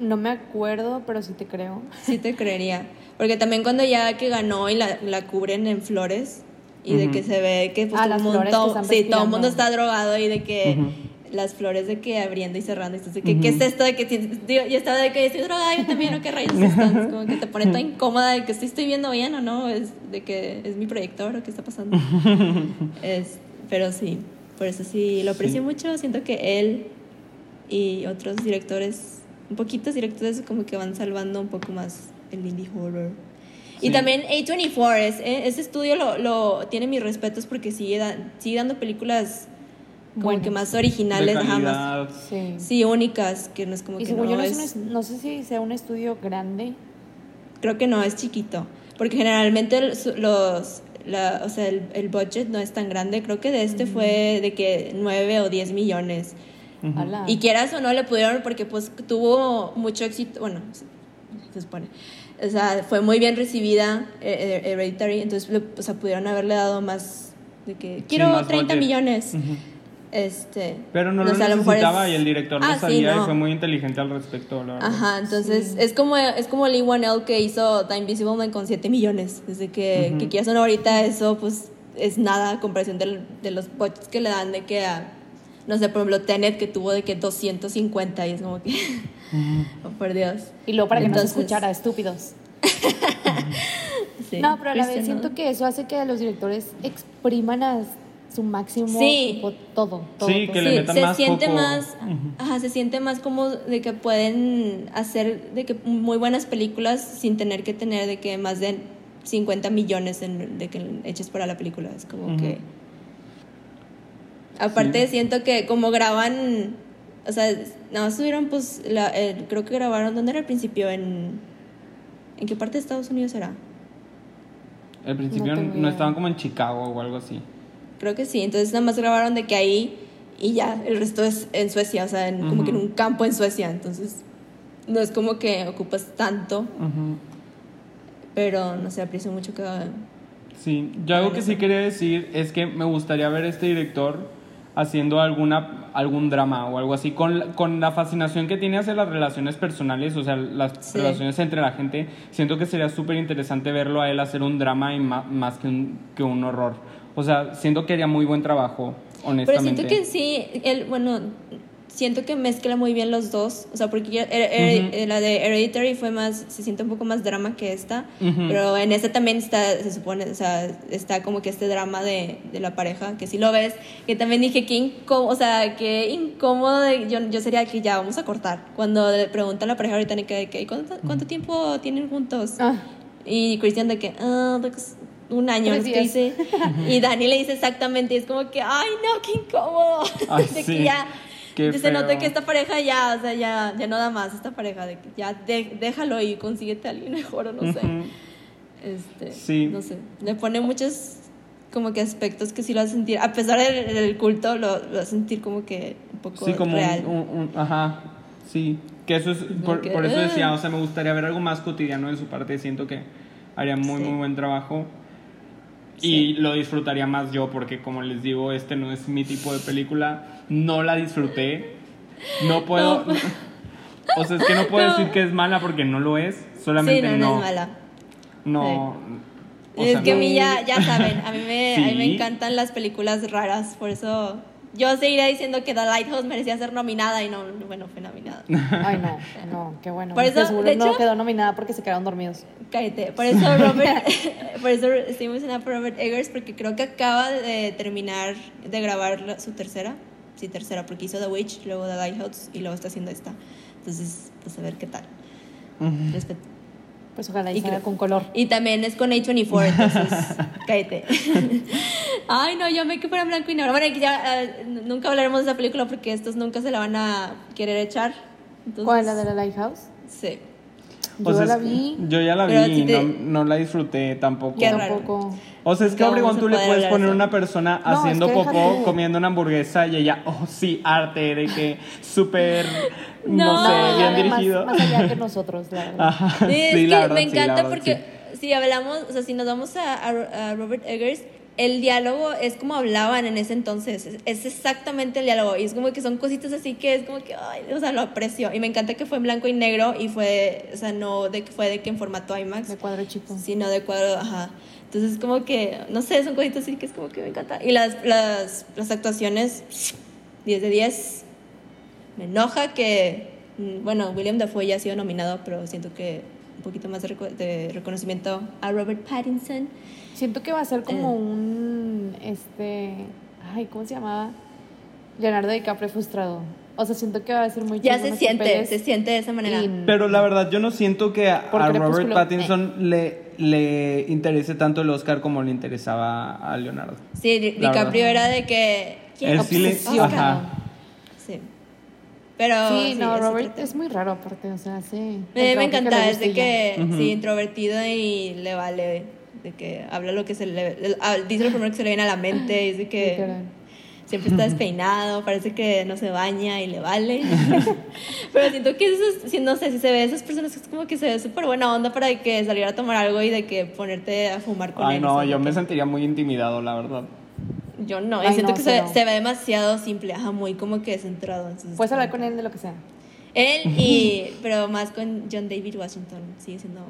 no me acuerdo, pero sí te creo. Sí te creería. Porque también cuando ya que ganó y la, la cubren en flores y de que se ve que pues Ah, todo, el mundo, sí, todo mundo está drogado y de que. Las flores de que abriendo y cerrando. y Entonces, ¿qué, Ujú. ¿qué es esto de que digo, yo estaba de que estoy drogada yo también o qué rayos es esto? Es como que te pone tan incómoda de que estoy, estoy viendo bien o no, es de que es mi proyector o qué está pasando. es, pero sí, por eso sí lo aprecio Sí. mucho. Siento que él y otros directores, un poquitos directores como que van salvando un poco más el indie horror. Y Sí. también A24, es, eh, ese estudio lo, lo tiene mis respetos porque sigue, da- sigue dando películas como Buenas. que más originales, ajá, más-. Sí. sí, únicas, que no es como y que según no, yo no, es es- no sé si sea un estudio grande. creo que no, es chiquito, porque generalmente los, la, o sea, el, el budget no es tan grande, creo que de este fue de que 9 o 10 millones. Ujú. Ala. Y quieras o no le pudieron porque pues tuvo mucho éxito, bueno, se, supone. O sea, fue muy bien recibida eh, eh, Hereditary, entonces le- o sea, pudieron haberle dado más de que quiero más 30 budget. millones. Ujú. Este, Pero no lo mejor necesitaba es- y el director Ah, lo sí, sabía y fue muy inteligente al respecto, la verdad. Ajá, entonces es como es como Lee Wanell que hizo The Invisible Man con 7 millones. Desde que, que quieras o no ahorita eso pues es nada a comparación del- de, los budgets que le dan de que a, no sé, por ejemplo, Tenet que tuvo de que 250 y es como que, oh, por Dios. Y luego para que no se escuchara, estúpidos. Sí. No, pero a la vez siento que eso hace que los directores expriman a su máximo Sí. tipo, todo, todo. Sí, todo. que le Sí, metan se más siente foco. más, ajá, se siente más como de que pueden hacer de que muy buenas películas sin tener que tener de que más de 50 millones en, de que eches para la película. Es como que Aparte Sí. siento que como graban, o sea, nada más tuvieron pues, la, el- creo que grabaron, ¿dónde era el principio? ¿En, ¿en qué parte de Estados Unidos era? Al principio No estaban como en Chicago o algo así. Creo que sí, entonces nada más grabaron de que ahí y ya, el resto es en Suecia, o sea, en- como que en un campo en Suecia, entonces no es como que ocupas tanto, Ujú. pero no sé, aprecio mucho que... Sí, yo algo que sí quería decir es que me gustaría ver a este director haciendo alguna algún drama o algo así con, con la fascinación que tiene hacia las relaciones personales, o sea, las Sí. relaciones entre la gente. Siento que sería súper interesante verlo a él hacer un drama y ma- más que un, que un horror. O sea, siento que haría muy buen trabajo, Pero honestamente. siento que sí, él, bueno, siento que mezcla muy bien los dos, o sea, porque Her- Her- Ujú. eh, la de Hereditary fue más, se siente un poco más drama que esta, pero en esta también está, se supone, o sea, está como que este drama de, de la pareja, que si lo ves, que también dije que incómodo, o sea, que incómodo, de- yo, yo sería que ya vamos a cortar, cuando le preguntan a la pareja británica de que, ¿cuánto, cuánto tiempo tienen juntos? Ah, Y Christian de que, ah, de que es un año, Tres sé días. dice. Y Dani le dice exactamente, y es como que, ay, no, qué incómodo. Ay, de sí, que ya, qué se nota que esta pareja ya, o sea, ya, ya no da más, esta pareja, de que ya de- déjalo y consíguete a alguien mejor, o no sé. Ujú. Este, Sí. No sé, le pone muchos como que aspectos que sí lo hace sentir, a pesar del, del culto, lo, lo hace sentir como que un poco Sí, como real. un, un- un- Ajá, sí. Que eso es, por, que, por eso decía, ah. o sea, me gustaría ver algo más cotidiano de su parte. Siento que haría muy, Sí. muy buen trabajo. Sí. Y lo disfrutaría más yo, porque como les digo, este no es mi tipo de película. No la disfruté. No puedo. No. O sea, es que no puedo No. decir que es mala porque no lo es. sí, Solamente no, no. no es mala. No. o es que a mí ya, ya saben, a mí, me, a mí me Sí. encantan las películas raras, por eso yo seguiré diciendo que The Lighthouse merecía ser nominada y no, bueno, fue nominada. ay, no, no, qué bueno. Por eso, Que seguro de no hecho- quedó nominada porque se quedaron dormidos. Cállate, por eso Robert, por eso estoy emocionada por Robert Eggers porque creo que acaba de terminar de grabar su tercera, sí, tercera, porque hizo The Witch, luego The Lighthouse y luego está haciendo esta. Entonces, pues a ver qué tal. Respeto. Pues ojalá y salga creo- con color. Y también es con A24, entonces cállate. Ay, no, yo me quedé fuera en blanco y negro. Bueno, que ya eh, nunca hablaremos de esa película porque estos nunca se la van a querer echar. Entonces, ¿Cuál? ¿La de la Lighthouse? Sí. O Yo sea, la es que vi. Yo ya la vi si te- no, no la disfruté tampoco. Tampoco. O sea, es que No Obregón a tú le puedes poner eso. una persona No, es haciendo que deja popó, comiendo una hamburguesa y ella, oh sí, arte, de que súper, no, No, sé, no, bien más- dirigido. Más, allá que nosotros, la verdad. Ajá, Sí, es sí, que la verdad, me sí, encanta verdad, porque sí. si hablamos, o sea, si nos vamos a, a- a Robert Eggers, el diálogo es como hablaban en ese entonces, es, es exactamente el diálogo y es como que son cositas así que es como que, ay, o sea, lo aprecio y me encanta que fue en blanco y negro y fue, o sea, no de que fue de que en formato IMAX, De cuadro chico. sino de cuadro, ajá. Entonces como que, no sé, son cositas así que es como que me encanta. Y las, las, las actuaciones, 10 de 10. Me enoja que, mm, bueno, William Dafoe ya ha sido nominado, pero siento que un poquito más de, reco- de reconocimiento a Robert Pattinson. Siento que va a ser como Eh. un. Este. Ay, ¿cómo se llamaba? Leonardo DiCaprio frustrado. O sea, siento que va a ser muy Ya se siente, se siente de esa manera. y- Pero la verdad, yo no siento que a, Robert Pattinson le, le interese tanto el Oscar como le interesaba a Leonardo. Sí, La DiCaprio verdad. era de que... ¿quién? Él sí le- ajá. Sí. Pero... Sí, no, es otro Robert es muy raro aparte, o sea, sí. Me, me encanta, es de que Ujú. sí, introvertido y le vale, de que habla lo que se le, ah, dice lo primero que se le viene a la mente, y es de que Literal. siempre está despeinado, parece que no se baña y le vale. Pero siento que esos, sí, no sé, si se ve esas personas es como que se ve súper buena onda para que salir a tomar algo y de que ponerte a fumar con Ay, él. no, o sea, yo de me que- sentiría muy intimidado, la verdad. Yo no, Ay, siento no, que se, ve demasiado simple, ajá, muy como que centrado. entonces, Puedes hablar con él de lo que sea. él y, pero más con John David Washington, sigue siendo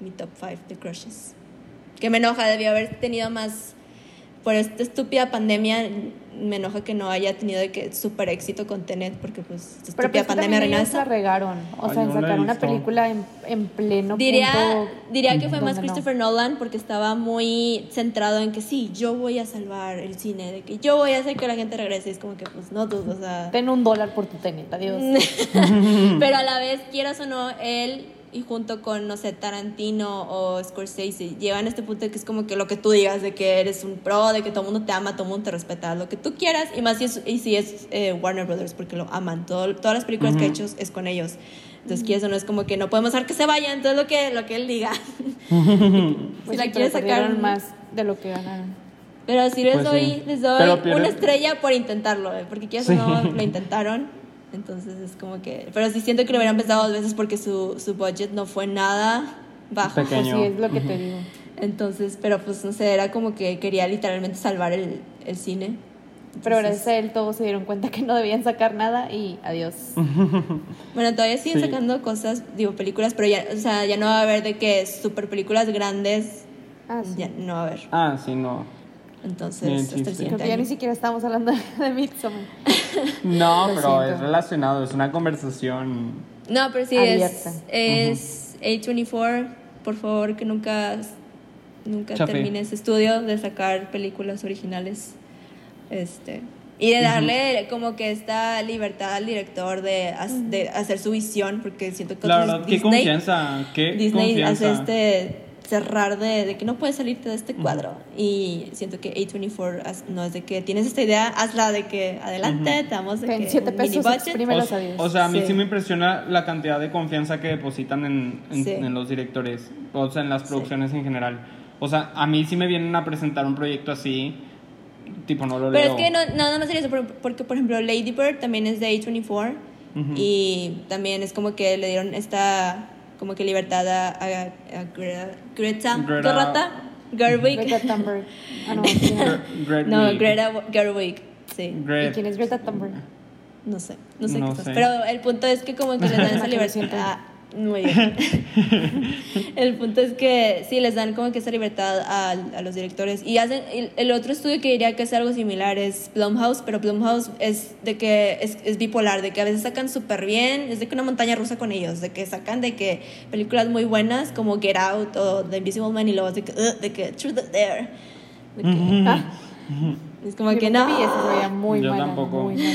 mi top 5 de crushes. Que me enoja, debió haber tenido más, por esta estúpida pandemia, me enoja que no haya tenido de que súper éxito con Tenet, porque pues Pero pues pandemia ellos la regaron. O Ay, sea, en no la he sacar una película en, en pleno Diría, punto diría que fue más no. Christopher Nolan porque estaba muy centrado en que sí, yo voy a salvar el cine, de que yo voy a hacer que la gente regrese. Es como que, pues no, tú, o sea. Ten un dólar por tu tenis, adiós. Pero a la vez, quieras o no, él y junto con, no sé, Tarantino o Scorsese, llevan a este punto de que es como que lo que tú digas, de que eres un pro, de que todo el mundo te ama, todo el mundo te respeta, lo que tú quieras, y más si es, y si es eh, Warner Brothers, porque lo aman, Todo, todas las películas que ha hecho es con ellos. Entonces, que eso no es como que no podemos dejar que se vayan, entonces lo que, lo que él diga. Pues si sí, la quieres pero sacar perdieron más de lo que ganaron. Pero sí les Pues doy, sí. les doy Pero pierde- una estrella por intentarlo, eh, porque quieras Sí. o no, lo intentaron. Entonces es como que... Pero sí siento que lo hubieran pensado dos veces porque su, su budget no fue nada bajo. Pequeño. Pues sí, es lo que te digo. Entonces, pero pues no sé, era como que quería literalmente salvar el, el cine. Pero gracias a él todos se dieron cuenta que no debían sacar nada y adiós. Bueno, todavía siguen Sí. sacando cosas, digo, películas, pero ya, o sea, ya no va a haber de que super películas grandes, Ah, sí. ya no va a haber. Ah, sí, no. Entonces, Bien hasta el. Creo que ya ni siquiera estamos hablando de Midsommar. No, Lo pero siento. es relacionado, es una conversación. No, pero sí Abierta. es, es A24, por favor, que nunca, nunca termine ese estudio de sacar películas originales. Este, y de darle como que esta libertad al director de, hacer su visión, porque siento que La verdad, qué Disney, confianza, qué Disney confianza. hace este cerrar de, de que no puedes salirte de este cuadro y siento que A24 haz- no es de que tienes esta idea hazla de que adelante te damos de que siete pesos O, o sea, a mí sí. Sí. me impresiona la cantidad de confianza que depositan en, en, Sí. en los directores, o sea, en las Sí. producciones en general. O sea, a mí sí me vienen a presentar un proyecto así, tipo, no lo Pero leo. es que no, no, nada más sería eso, por- porque por ejemplo Lady Bird también es de A24 Ujú. y también es como que le dieron esta como que libertad a, a, a Greta, Greta, Greta- Greta Gerwig. Greta Thunberg. Ah, no, no. Greta Gerwig, sí. ¿Y quién es Greta Thunberg? No sé, no sé No qué sé. Pero el punto es que como que les dan esa libertad. Muy bien. el punto es que sí, les dan como que esa libertad a, a los directores. Y hacen, el, el otro estudio que diría que es algo similar es Blumhouse, pero Blumhouse es de que es, es bipolar, de que a veces sacan súper bien, es de que una montaña rusa con ellos, de que sacan de que películas muy buenas como Get Out o The Invisible Man y luego de que, "Ugh", de que Truth or Dare. De que- Ah, es como yo que no. vi esa, se veía muy Yo mala, tampoco. muy mala.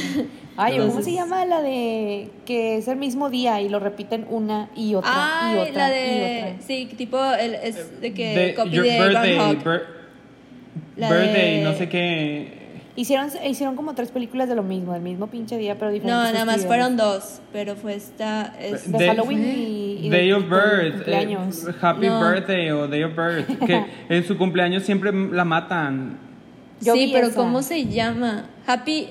Ay, ¿cómo se llama la de que es el mismo día y lo repiten una y otra y Ay, otra la y de. otra? Sí, tipo, el, es de que De- copy your de birthday, Groundhog. bir- La birthday, de- no sé qué. Hicieron, hicieron como tres películas de lo mismo, del mismo pinche día, pero diferentes. No, nada más fueron dos, pero fue esta. Es, De De- Halloween y, y Day de, of Birth, cumpleaños. eh, Happy No. Birthday o Day of Birth, que en su cumpleaños siempre la matan. Yo sí, pero esa. ¿cómo se llama? Happy.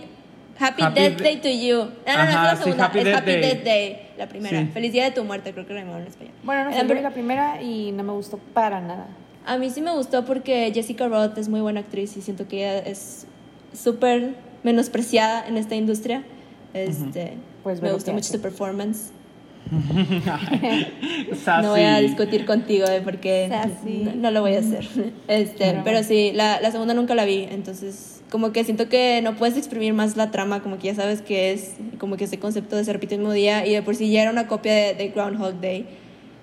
Happy, Happy Death de- Day to You. No, no, no, Ajá, es la sí, segunda. Happy es Death Happy Day. Death Day, la primera. Sí. Feliz Día de tu muerte, creo que lo llamaron en español. Bueno, no sé, Eh, la primera y no me gustó para nada. A mí sí me gustó porque Jessica Roth es muy buena actriz y siento que ella es súper menospreciada en esta industria. Este, Pues ve me lo gustó mucho su performance. Sassy. No voy a discutir contigo eh, porque Sassy. no, no lo voy a hacer. Este, Pero- pero sí, la, la segunda nunca la vi, entonces como que siento que no puedes exprimir más la trama, como que ya sabes que es como que ese concepto de se repite el mismo día y de por sí ya era una copia de, de Groundhog Day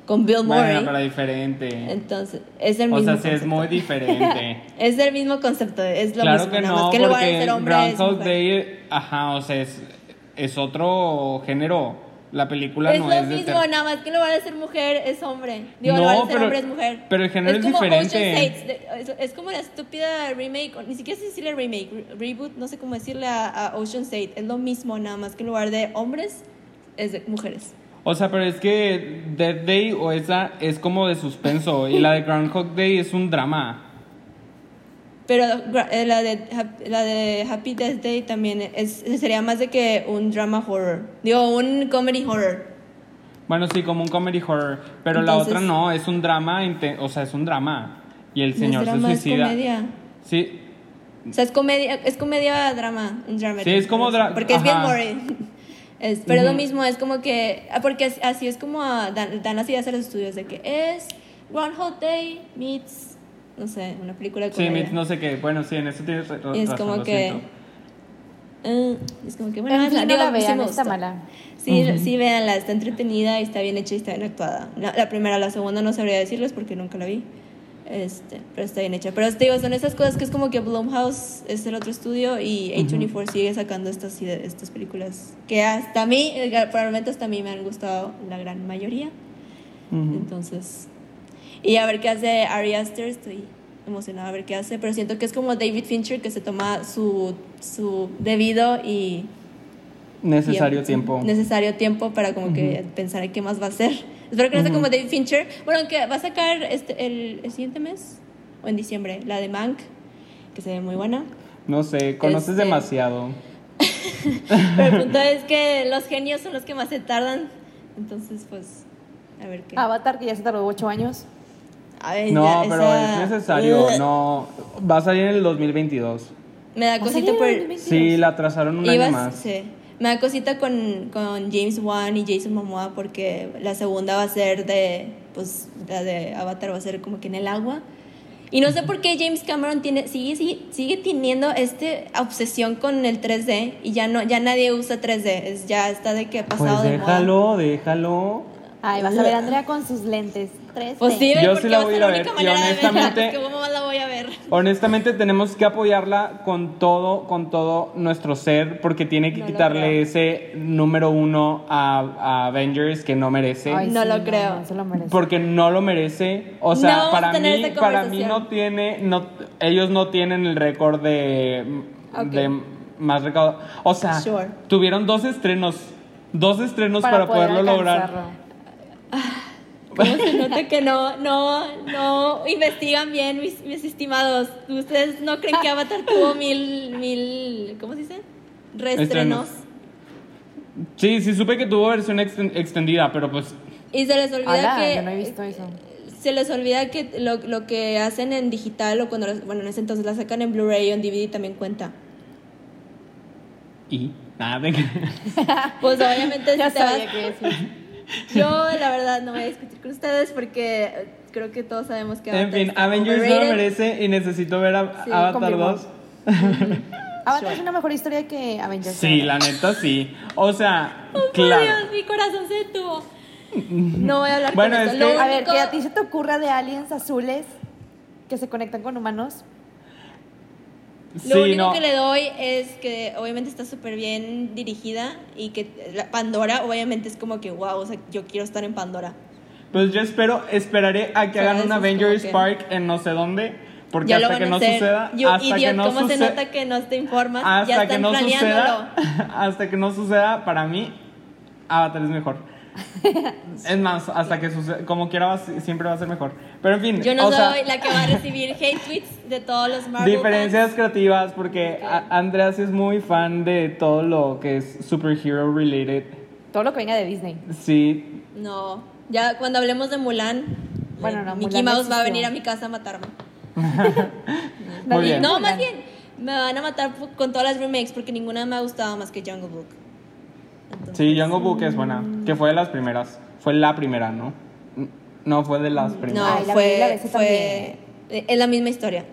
con Bill Murray. Bueno, pero diferente. Entonces, es el O mismo sea, sí es muy diferente. Es el mismo concepto, es lo claro mismo, que no, más que en lugar de porque ser hombre Groundhog. Day, ajá, o sea, es, es otro género. La película Es no lo es de mismo, nada más que en lugar de ser mujer es hombre. Digo, No, en lugar de ser pero- hombre es mujer. pero el género es como diferente. Ocean's Eight, de- es, es como la estúpida remake, ni siquiera sé decirle remake, re- reboot, no sé cómo decirle a, a Ocean's 8. Es lo mismo, nada más que en lugar de hombres es de mujeres. O sea, pero es que Death Day o esa es como de suspenso y la de Groundhog Day es un drama. Pero eh, la de, la de Happy Death Day también es, sería más de que un drama horror. Digo, un comedy horror. Bueno, sí, como un comedy horror, pero la otra no, es un drama, o sea, es un drama. Y el No es señor drama, se es suicida. comedia. Sí, O sea, es comedia, es comedia drama, un drama. Sí, es como dra- Porque es bien. Es, pero es lo mismo, es como que, ah, porque es- así es como ah, dan, dan las ideas a los estudios de que es Groundhog Day meets, no sé, una película de sí, comedia. Mitz, no sé qué. Bueno, sí, en eso tienes ra- Y es razón, como lo que, ah, es como que, bueno, En fin, no digo, la sí vean, me está gustó. mala. Sí, sí, véanla, está entretenida y está bien hecha y está bien actuada. La, la primera, la segunda no sabría decirles porque nunca la vi. Este, pero está bien hecha. Pero te digo, son esas cosas que es como que Blumhouse es el otro estudio y A24 sigue sacando estas, estas películas que hasta a mí, eh, probablemente hasta a mí me han gustado la gran mayoría. Ujú. Entonces, y a ver qué hace Ari Aster, estoy emocionada a ver qué hace, pero siento que es como David Fincher que se toma su, su debido y Necesario tiempo. necesario tiempo para como que pensar en qué más va a hacer. Espero que no sea Ujú. como David Fincher. Bueno, aunque va a sacar este, el, el siguiente mes o en diciembre la de Mank, que se ve muy buena. No sé, conoces Este- demasiado. Pero el punto es que los genios son los que más se tardan. Entonces, pues, a ver qué. Avatar, que ya se tardó ocho años. A ver, No, ya, pero esa- es necesario. No, va a salir en el 2022. Me da ¿Va a cosita por. en 2022? Sí, la atrasaron un año Ibas- más. sí. Me da cosita con, con James Wan y Jason Momoa porque la segunda va a ser de, pues, la de Avatar va a ser como que en el agua. Y no sé por qué James Cameron tiene, sigue, sigue, sigue teniendo este obsesión con el 3D y ya no, ya nadie usa 3D, es, ya está de que ha pasado Pues de moda. déjalo, déjalo. Ay, vas a ver a Andrea con sus lentes. Tres. Pues sí, Yo porque sí la va voy a ser ir a la ver, única y manera de verla, honestamente- porque ¿cómo más la voy a ver? Honestamente tenemos que apoyarla con todo, con todo nuestro ser, porque tiene que No quitarle ese número uno a, a Avengers que no merece. Ay, No sí, lo creo. No, se lo merece. Porque no lo merece. O sea, para mí, para mí no tiene, no, ellos no tienen el récord de, de más recaudado. O sea, Sure. tuvieron dos estrenos, dos estrenos para, poder poderlo lograr. ¿Cómo se nota que no, no, no investigan bien mis, mis estimados? ¿Ustedes no creen que Avatar tuvo mil, mil, ¿cómo se dice? Reestrenos. Estrenos. Sí, sí supe que tuvo versión exten- extendida, pero pues Y se les olvida que... yo no he visto eso. Se les olvida que lo, lo que hacen en digital o cuando, las- bueno, en ese entonces la sacan en Blu-ray o en DVD también cuenta. y nada que- Pues obviamente Ya si te vas- sabía que. Yo la verdad no voy a discutir con ustedes porque eh, creo que todos sabemos que En fin, Avengers no lo merece y necesito ver a Sí, Avatar confirmo. 2. Avatar Sure. es una mejor historia que Avengers. Sí, la neta sí. O sea, Oh, claro. Dios, mi corazón se detuvo. No voy a hablar Bueno, con es esto. que- A ver, que a ti se te ocurra de aliens azules que se conectan con humanos. Lo Sí, único no. que le doy es que obviamente está súper bien dirigida y que la Pandora obviamente es como que wow, o sea, yo quiero estar en Pandora. Pues yo espero, esperaré a que hagan un Avengers que- Park en no sé dónde, porque ya hasta que no hacer. suceda, Yo, hasta idiot, que no ¿cómo se suceda, nota que no te informas? ya hasta están que no planeándolo. suceda, hasta que no suceda, para mí Avatar es mejor. Es más, hasta que suceda, como quiera va siempre va a ser mejor. Pero en fin, Yo no o soy sea, la que va a recibir hate tweets de todos los Marvel diferencias fans. creativas porque Andreas es muy fan de todo lo que es superhero related. Todo lo que venga de Disney. Sí, No, ya cuando hablemos de Mulan, Bueno, eh, no, Mickey Mulan no Mouse va a venir a mi casa a matarme. Muy Nadie- bien. No, Mulan. más bien, me van a matar con todas las remakes porque ninguna me ha gustado más que Jungle Book. Entonces, Sí, Jungle Book es buena, que fue de las primeras. Fue la primera, ¿no? No fue de las No, primeras. Ay, la y la fue, fue es la misma historia.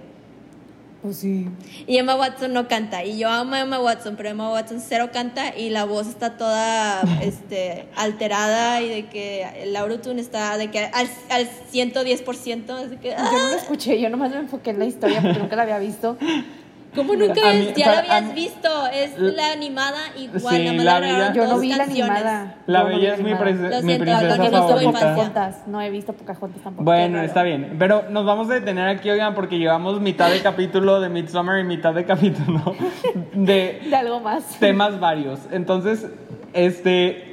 Pues sí. Y Emma Watson no canta. Y yo amo a Emma Watson, pero Emma Watson cero canta y la voz está toda este, alterada y de que el autotune está de que al, al 110%. Es de que, Yo no ¡ah! lo escuché, yo nomás me enfoqué en la historia porque nunca la había visto. ¿Cómo nunca A es? mí- ya para- la habías mí- visto. Es la animada igual. Sí, la Bella- Yo no dos vi la animada. La no Bella es mi, animada. prince- Lo mi siento, princesa no tuvo favorita. infancia. Pocahontas, no he visto Pocahontas tampoco. Bueno, está bien. Pero nos vamos a detener aquí, oigan, porque llevamos mitad de capítulo de Midsommar y mitad de capítulo de De algo más. temas varios. Entonces, este.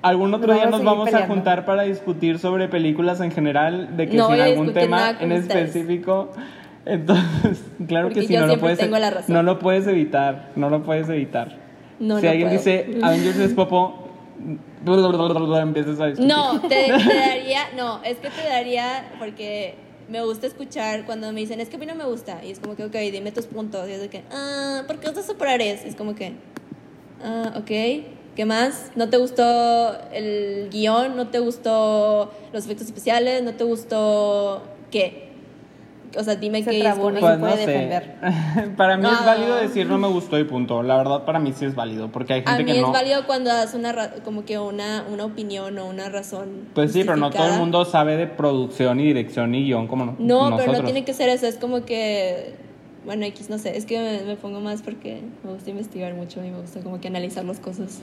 Algún otro Vamos día nos vamos a juntar para discutir sobre películas en general, de que No sin algún tema en ustedes. específico. Entonces, claro Porque que sí, no lo, puedes, tengo la razón. no lo puedes evitar. No lo puedes evitar. No, si no alguien puedo. dice Avengers es popo, empiezas a discutir. No, te, te daría, no, es que te daría porque me gusta escuchar cuando me dicen, es que a mí no me gusta. Y es como que, ok, dime tus puntos. Y es de que, ah, ¿por qué usas superares? Es como que, ah, ok, ¿qué más? ¿No te gustó el guion? ¿No te gustó los efectos especiales? ¿No te gustó qué? O sea, dime Se qué trabó, es Pues no puede sé. defender. para mí es válido decir no me gustó y punto. La verdad, para mí sí es válido, porque hay A gente mí que es no. válido cuando das una, ra- como que una, una opinión o una razón. Pues sí, pero no todo el mundo sabe de producción y dirección y guion como no- No, nosotros. pero no tiene que ser eso, es como que, bueno, X, no sé, es que me, me pongo más porque me gusta investigar mucho y me gusta como que analizar las cosas.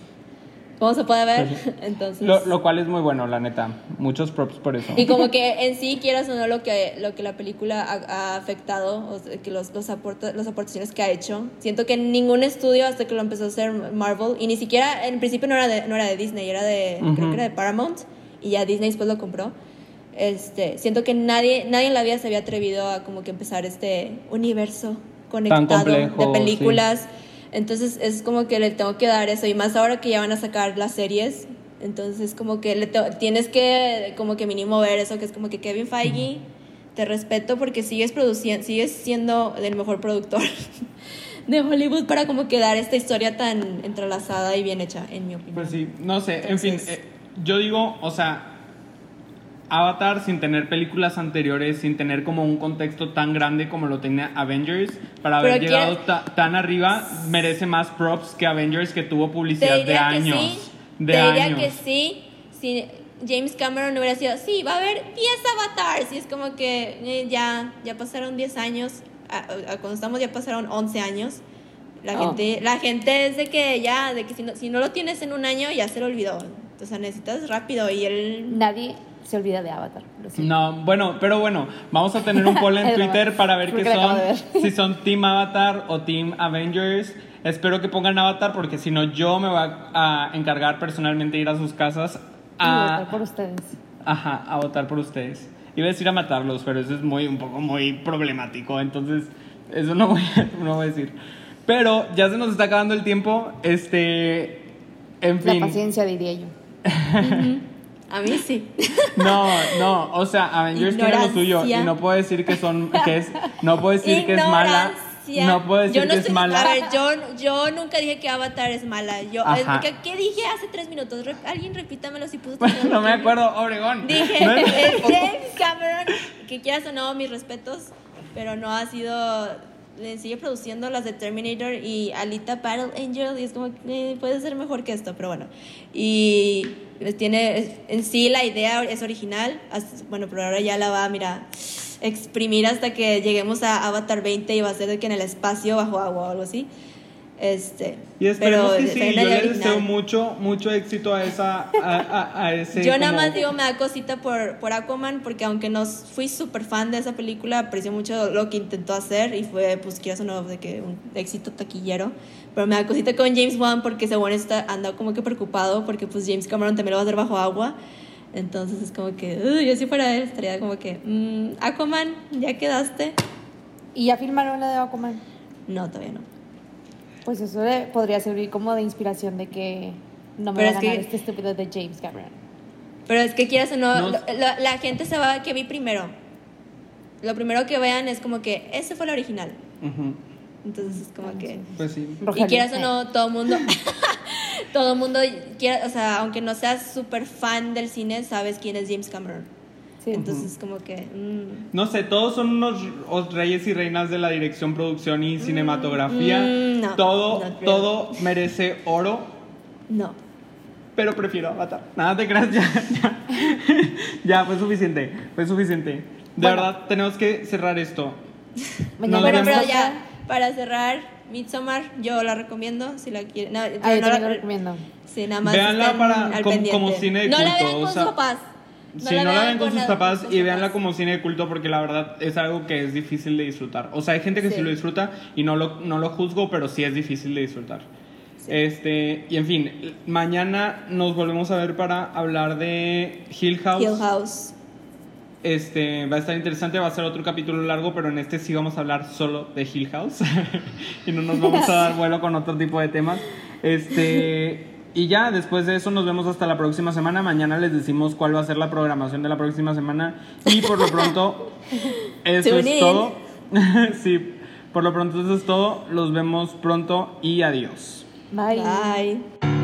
Como se puede ver. Pues sí. Entonces, Lo, lo cual es muy bueno, la neta. Muchos props por eso. y como que en sí, quieras o no, lo que, lo que la película ha, ha afectado, o sea, que los, los, aporta, las aportaciones que ha hecho, siento que ningún estudio hasta que lo empezó a hacer Marvel, y ni siquiera, en principio no era de, no era de Disney, era de, Ujú. creo que era de Paramount, y ya Disney después lo compró. Este, siento que nadie, nadie en la vida se había atrevido a como que empezar este universo conectado de películas. Entonces es como que le tengo que dar eso y más ahora que ya van a sacar las series. Entonces como que le tienes que como que mínimo ver eso que es como que Kevin Feige te respeto porque sigues produciendo, sigues siendo el mejor productor de Hollywood para como que dar esta historia tan entrelazada y bien hecha en mi opinión. Pues sí, no sé, en fin, Entonces- eh, yo digo, o sea, Avatar sin tener películas anteriores, sin tener como un contexto tan grande como lo tenía Avengers, para haber Pero llegado ta- tan arriba, merece más props que Avengers que tuvo publicidad de años. sí, De te diría años. que sí, si James Cameron hubiera sido, sí, va a haber 10 avatars, y es como que eh, ya, ya pasaron 10 años, a- a- cuando estamos ya pasaron 11 años, la, Oh. gente, la gente es de que ya, de que si no, si no lo tienes en un año, ya se lo olvidó, o sea, necesitas rápido, y él... Nadie se olvida de Avatar. No, bueno, pero bueno, vamos a tener un poll en. Twitter para ver qué la son, ver. si son Team Avatar o Team Avengers. Espero que pongan Avatar porque si no yo me voy a, encargar personalmente de ir a sus casas Y a, votar por ustedes. Ajá, a votar por ustedes. Iba a decir a matarlos, pero eso es muy, un poco muy problemático, entonces eso no voy a, no voy a decir. Pero ya se nos está acabando el tiempo, este, en La fin. paciencia, diría yo. A mí sí. No, no, o sea, Avengers tiene lo suyo Ignorancia. y no puedo decir que son, que es, no puedo decir que es mala, Ignorancia. no puedo decir Yo no que es mala. A ver, yo, yo nunca dije que Avatar es mala. Yo. ¿qué, qué dije hace tres minutos? Re- Alguien repítamelo si puso Bueno, no me acuerdo, Obregón. Dije, No es- es James Cameron, que quieras o no, mis respetos, pero no ha sido. Le sigue produciendo las de Terminator y Alita Battle Angel, y es como eh, puede ser mejor que esto, pero bueno. Y tiene. En sí, la idea es original, bueno, pero ahora ya la va, mira, exprimir hasta que lleguemos a Avatar 20 y va a ser de que en el espacio bajo agua o algo así. Este, Y esperemos pero que sí, yo le deseo mucho, mucho éxito a esa, a, a- a ese Yo nada como- más digo, me da cosita por, por Aquaman, porque aunque no fui súper fan de esa película, aprecio mucho lo que intentó hacer y fue, pues, quieras o no, de que un éxito taquillero. Pero me da cosita con James Wan porque según está, anda como que preocupado porque, pues, James Cameron también lo va a hacer bajo agua. Entonces es como que, "Uy, yo si fuera él estaría como que, "Mm, Aquaman, ¿ya quedaste? ¿Y ya filmaron la de Aquaman? No, todavía no. Pues eso le podría servir como de inspiración de que no me Pero va a que- ganar este estúpido de James Cameron. Pero es que quieras o no, No. lo- la, la gente se va que vi primero. Lo primero que vean es como que, ese fue el original. Entonces es como que... Pues sí. Y quieras o no, todo mundo, todo mundo, quiera, o sea, aunque no seas súper fan del cine, sabes quién es James Cameron. Sí. Entonces, como que. mm, No sé, todos son unos os- reyes y reinas de la dirección, producción y cinematografía. mm, no, todo, really. todo merece oro, no. pero prefiero Avatar. Nada te creas, ya, ya. Ya, fue suficiente, fue suficiente. De Bueno. verdad, tenemos que cerrar esto. Mañana Bueno, pero ya, para cerrar, Midsommar, yo la recomiendo si la quieren. No, Ah, yo no también la- lo recomiendo. Sí, nada más. Véanla estén para- al como- como cine de No la culto, vean o con sea, sus papás. Si no la ven con sus papás y véanla como cine de culto porque la verdad es algo que es difícil de disfrutar. O sea, hay gente que sí, Sí. lo disfruta y no lo, no lo juzgo, pero sí es difícil de disfrutar. Sí. Este, y en fin, mañana nos volvemos a ver para hablar de Hill House. Hill House. Este, va a estar interesante, va a ser otro capítulo largo, pero en este sí vamos a hablar solo de Hill House y no nos vamos a dar vuelo con otro tipo de temas. Este, y ya, después de eso nos vemos hasta la próxima semana. Mañana les decimos cuál va a ser la programación de la próxima semana y por lo pronto eso Tune es in. todo. sí, por lo pronto eso es todo. Los vemos pronto y adiós. Bye. Bye.